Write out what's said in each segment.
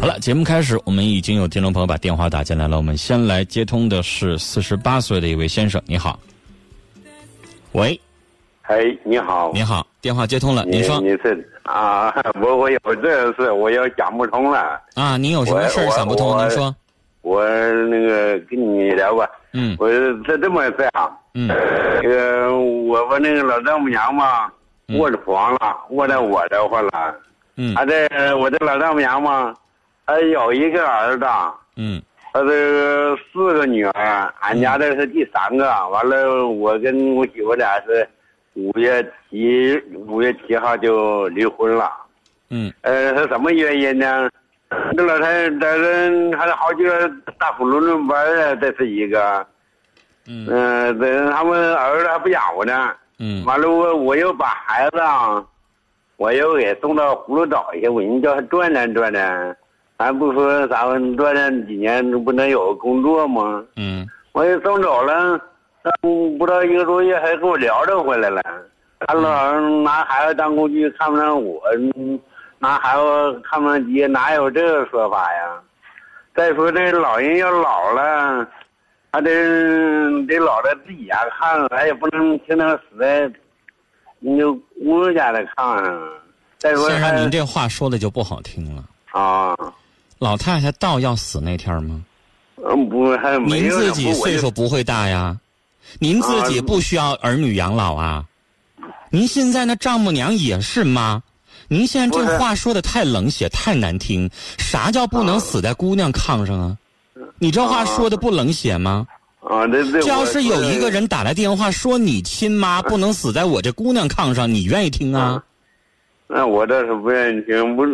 好了，节目开始，我们已经有听众朋友把电话打进来了。我们先来接通的是四十八岁的一位先生，你好。喂，哎，你好，你好，电话接通了，您说你是啊？我我有这事，我要讲不通了。啊，您有什么事儿想不通？您说。我那个跟你聊吧。嗯。我是这么这样。嗯。那个我我那个老丈母娘嘛，卧着床了，卧在我这块了。嗯。他这我这老丈母娘嘛。她有一个儿子，嗯，她这四个女儿，俺家这是第三个。完了，我跟我媳妇俩是五月七五月七号就离婚了。嗯，呃，是什么原因呢？这老太太这还有好几个大夫论论班啊，这是一个。嗯，这他们儿子还不养活呢。嗯，完了我我又把孩子，我又给送到葫芦岛去，我人叫他转转转转。咱不说咱们锻炼几年不能有个工作吗？嗯，我也送走了，不到一个多月还给我聊着回来了。他老拿孩子当工具，看不上我，拿孩子看不上爹，哪有这个说法呀？再说这老人要老了，还得得老在自己家看，咱也不能天天死在那姑娘家的炕上。再说，先生，您这话说的就不好听了啊。老太太到要死那天吗？嗯，不，还您自己岁数不会大呀，您自己不需要儿女养老啊。您现在那丈母娘也是妈，您现在这话说的太冷血，太难听。啥叫不能死在姑娘炕上啊？你这话说的不冷血吗？啊，这这。要是有一个人打来电话说你亲妈不能死在我这姑娘炕上，你愿意听啊？那我倒是不愿意听，不。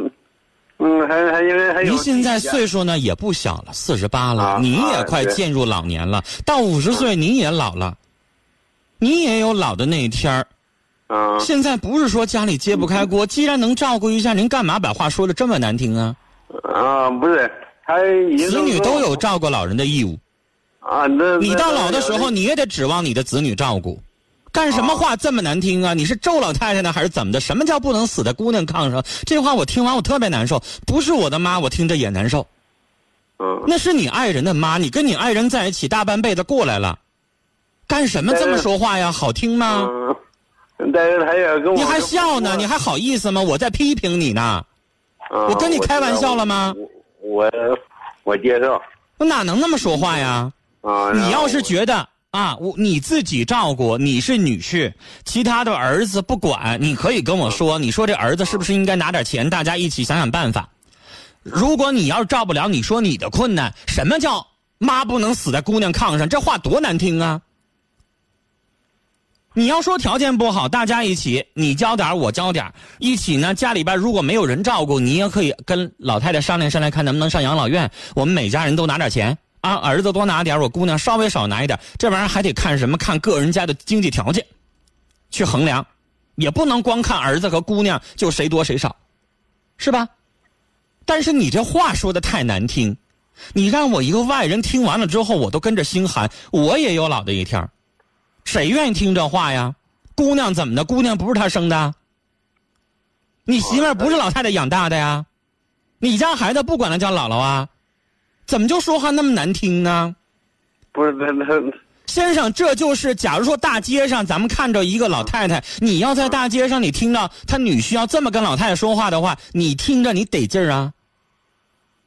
嗯，还还因为还有。您现在岁数呢也不小了，四十八了，您也快进入老年了。到五十岁您也老了，你也有老的那一天儿。啊。现在不是说家里揭不开锅，既然能照顾一下，您干嘛把话说的这么难听啊？啊，不是，他子女都有照顾老人的义务。啊，那你到老的时候，你也得指望你的子女照顾。干什么话这么难听啊？你是咒老太太呢，还是怎么的？什么叫不能死在姑娘炕上？这话我听完我特别难受。不是我的妈，我听着也难受。嗯，那是你爱人的妈，你跟你爱人在一起大半辈子过来了，干什么这么说话呀？好听吗？嗯，但是他也跟我你还笑呢？你还好意思吗？我在批评你呢。我跟你开玩笑了吗？我我接受。我哪能那么说话呀？啊，你要是觉得。啊，我你自己照顾，你是女婿，其他的儿子不管，你可以跟我说，你说这儿子是不是应该拿点钱，大家一起想想办法。如果你要是照不了，你说你的困难，什么叫妈不能死在姑娘炕上？这话多难听啊！你要说条件不好，大家一起，你交点我交点一起呢。家里边如果没有人照顾，你也可以跟老太太商量商量，看能不能上养老院。我们每家人都拿点钱。啊，儿子多拿点我姑娘稍微少拿一点这玩意儿还得看什么？看个人家的经济条件，去衡量，也不能光看儿子和姑娘就谁多谁少，是吧？但是你这话说的太难听，你让我一个外人听完了之后，我都跟着心寒。我也有老的一天谁愿意听这话呀？姑娘怎么的？姑娘不是他生的，你媳妇儿不是老太太养大的呀？你家孩子不管他叫姥姥啊？怎么就说话那么难听呢？不是，那那先生，这就是假如说大街上咱们看着一个老太太，你要在大街上你听到他女婿要这么跟老太太说话的话，你听着你得劲儿啊。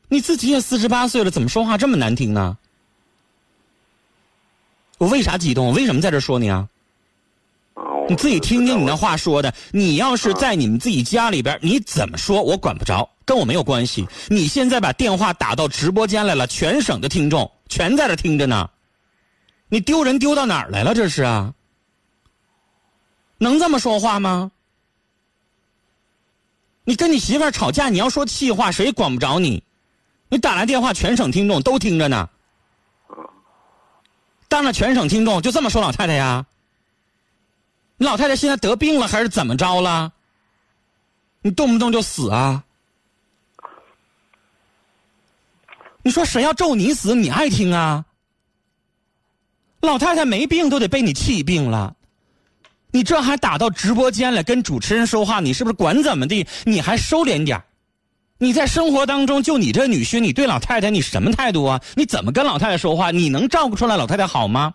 你自己也四十八岁了，怎么说话这么难听呢？我为啥激动？我为什么在这说你啊？你自己听听你那话说的。你要是在你们自己家里边，你怎么说我管不着。跟我没有关系。你现在把电话打到直播间来了，全省的听众全在这听着呢。你丢人丢到哪儿来了？这是啊？能这么说话吗？你跟你媳妇儿吵架，你要说气话，谁管不着你？你打来电话，全省听众都听着呢。当着全省听众就这么说老太太呀？你老太太现在得病了还是怎么着了？你动不动就死啊？你说谁要咒你死，你爱听啊？老太太没病都得被你气病了，你这还打到直播间来跟主持人说话，你是不是管怎么地？你还收敛点你在生活当中，就你这女婿，你对老太太你什么态度啊？你怎么跟老太太说话？你能照顾出来老太太好吗？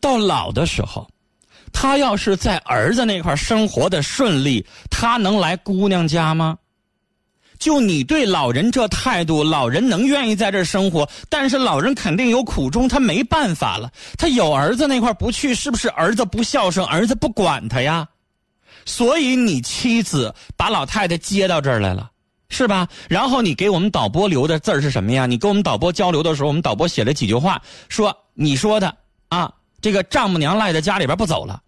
到老的时候，他要是在儿子那块生活的顺利，他能来姑娘家吗？就你对老人这态度，老人能愿意在这生活，但是老人肯定有苦衷，他没办法了。他有儿子那块不去，是不是儿子不孝顺，儿子不管他呀？所以你妻子把老太太接到这儿来了，是吧？然后你给我们导播留的字儿是什么呀？你跟我们导播交流的时候，我们导播写了几句话，说你说的啊，这个丈母娘赖在家里边不走了。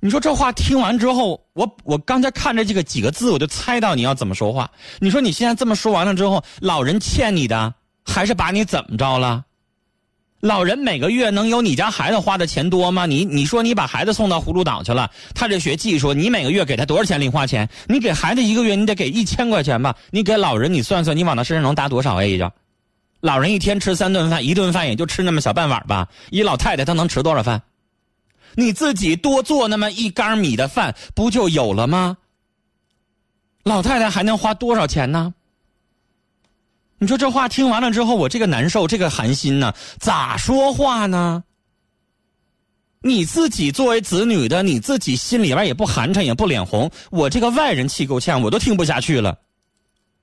你说这话听完之后，我我刚才看着这个几个字，我就猜到你要怎么说话。你说你现在这么说完了之后，老人欠你的，还是把你怎么着了？老人每个月能有你家孩子花的钱多吗？你你说你把孩子送到葫芦岛去了，他这学技术，你每个月给他多少钱零花钱？你给孩子一个月你得给一千块钱吧？你给老人你算算，你往他身上能搭多少 A 呀？老人一天吃三顿饭，一顿饭也就吃那么小半碗吧。一老太太她能吃多少饭？你自己多做那么一缸米的饭，不就有了吗？老太太还能花多少钱呢？你说这话听完了之后，我这个难受，这个寒心呢，咋说话呢？你自己作为子女的，你自己心里边也不寒碜，也不脸红。我这个外人气够呛，我都听不下去了。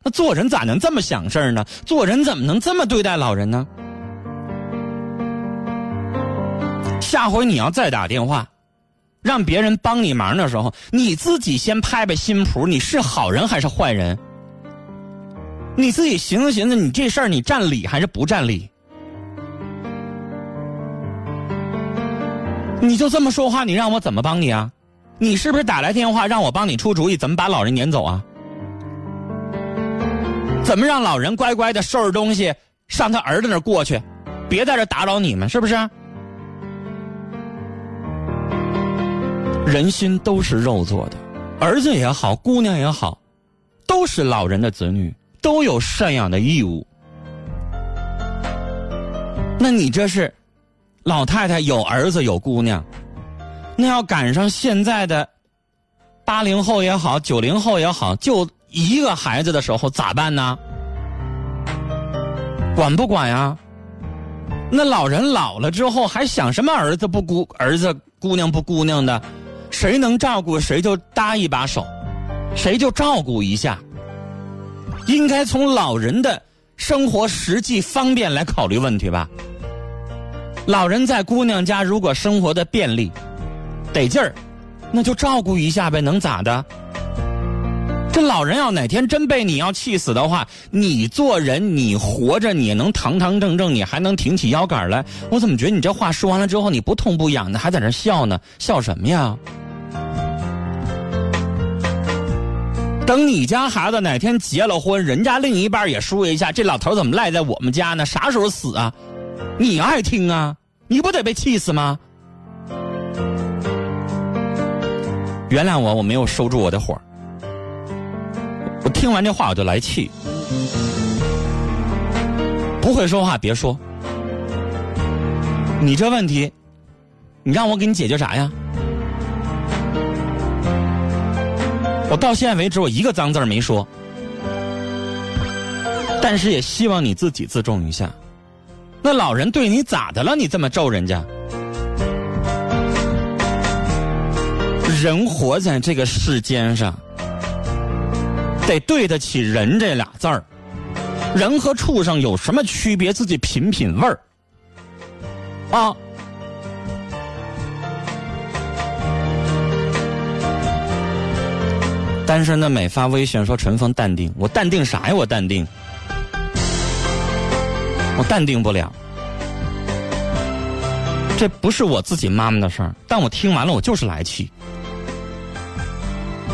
那做人咋能这么想事儿呢？做人怎么能这么对待老人呢？下回你要再打电话，让别人帮你忙的时候，你自己先拍拍心脯，你是好人还是坏人？你自己寻思寻思，你这事儿你占理还是不占理？你就这么说话，你让我怎么帮你啊？你是不是打来电话让我帮你出主意，怎么把老人撵走啊？怎么让老人乖乖的收拾东西上他儿子那过去，别在这打扰你们，是不是？人心都是肉做的，儿子也好，姑娘也好，都是老人的子女。都有赡养的义务，那你这是老太太有儿子有姑娘，那要赶上现在的八零后也好，九零后也好，就一个孩子的时候咋办呢？管不管呀？那老人老了之后还想什么儿子不姑儿子姑娘不姑娘的？谁能照顾谁就搭一把手，谁就照顾一下。应该从老人的生活实际方便来考虑问题吧。老人在姑娘家如果生活的便利、得劲儿，那就照顾一下呗，能咋的？这老人要哪天真被你要气死的话，你做人你活着你能堂堂正正，你还能挺起腰杆来？我怎么觉得你这话说完了之后，你不痛不痒的，还在那笑呢？笑什么呀？等你家孩子哪天结了婚，人家另一半也说一下，这老头怎么赖在我们家呢？啥时候死啊？你爱听啊？你不得被气死吗？原谅我，我没有收住我的火。我听完这话我就来气。不会说话别说。你这问题，你让我给你解决啥呀？我到现在为止，我一个脏字没说，但是也希望你自己自重一下。那老人对你咋的了？你这么咒人家？人活在这个世间上，得对得起“人”这俩字儿。人和畜生有什么区别？自己品品味儿啊。单身的美发微信说：“陈峰淡定，我淡定啥呀？我淡定，我淡定不了。这不是我自己妈妈的事儿，但我听完了，我就是来气。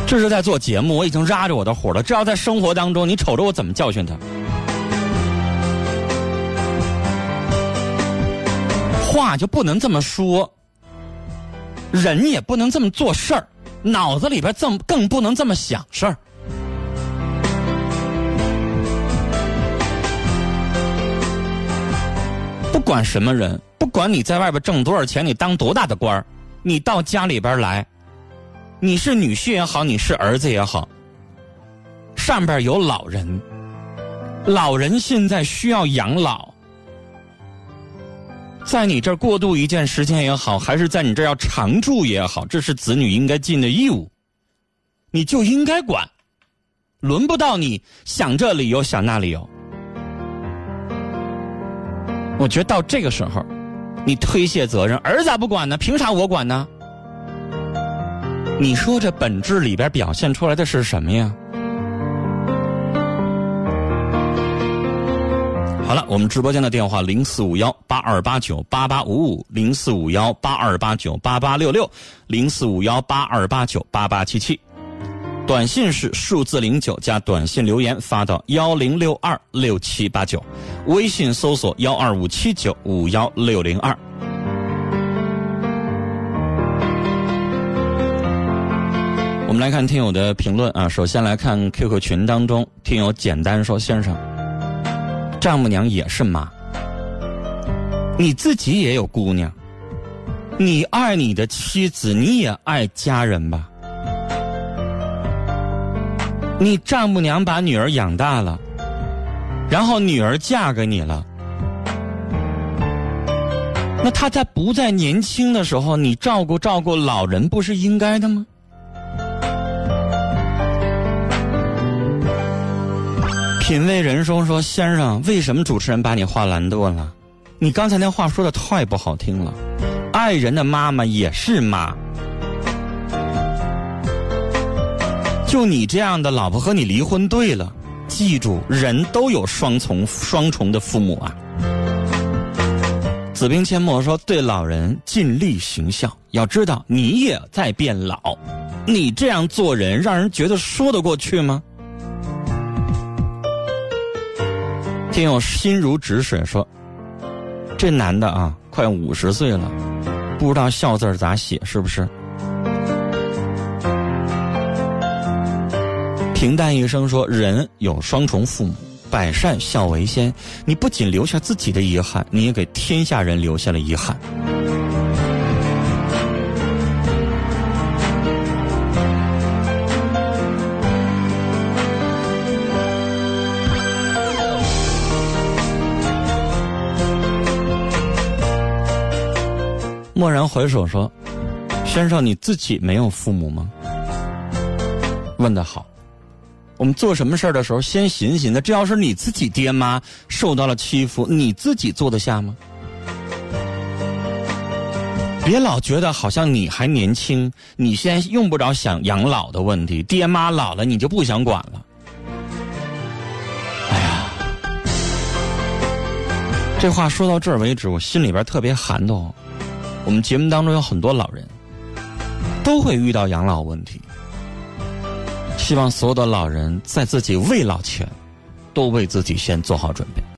这是在做节目，我已经压着我的火了。这要在生活当中，你瞅着我怎么教训他？话就不能这么说，人也不能这么做事儿。”脑子里边这么更不能这么想事儿。不管什么人，不管你在外边挣多少钱，你当多大的官儿，你到家里边来，你是女婿也好，你是儿子也好，上边有老人，老人现在需要养老，在你这儿过渡一段时间也好，还是在你这儿要常住也好，这是子女应该尽的义务，你就应该管，轮不到你想这理由想那理由。我觉得到这个时候，你推卸责任，儿咋不管呢？凭啥我管呢？你说这本质里边表现出来的是什么呀？好了，我们直播间的电话零四五幺八二八九八八五五，零四五幺八二八九八八六六，零四五幺八二八九八八七七。短信是数字零九加短信留言发到幺零六二六七八九，微信搜索幺二五七九五幺六零二。我们来看听友的评论啊，首先来看 QQ 群当中，听友简单说：“先生，丈母娘也是妈，你自己也有姑娘，你爱你的妻子，你也爱家人吧？你丈母娘把女儿养大了，然后女儿嫁给你了，那她在不在年轻的时候，你照顾照顾老人，不是应该的吗？”品味人生说：“先生，为什么主持人把你话拦断了？你刚才那话说的太不好听了。爱人的妈妈也是妈，就你这样的老婆和你离婚对了。记住，人都有双重双重的父母啊。”子兵阡陌说：“对老人尽力行孝，要知道你也在变老，你这样做人让人觉得说得过去吗？”听友心如止水说：“这男的啊，快五十岁了，不知道孝字咋写，是不是？”平淡一生说：“人有双重父母，百善孝为先。你不仅留下自己的遗憾，你也给天下人留下了遗憾。”蓦然回首说：“先生，你自己没有父母吗？”问得好。我们做什么事儿的时候，先寻寻的，这要是你自己爹妈受到了欺负，你自己坐得下吗？别老觉得好像你还年轻，你现在用不着想养老的问题，爹妈老了你就不想管了。哎呀，这话说到这儿为止，我心里边特别寒透。我们节目当中有很多老人，都会遇到养老问题。希望所有的老人在自己未老前，都为自己先做好准备。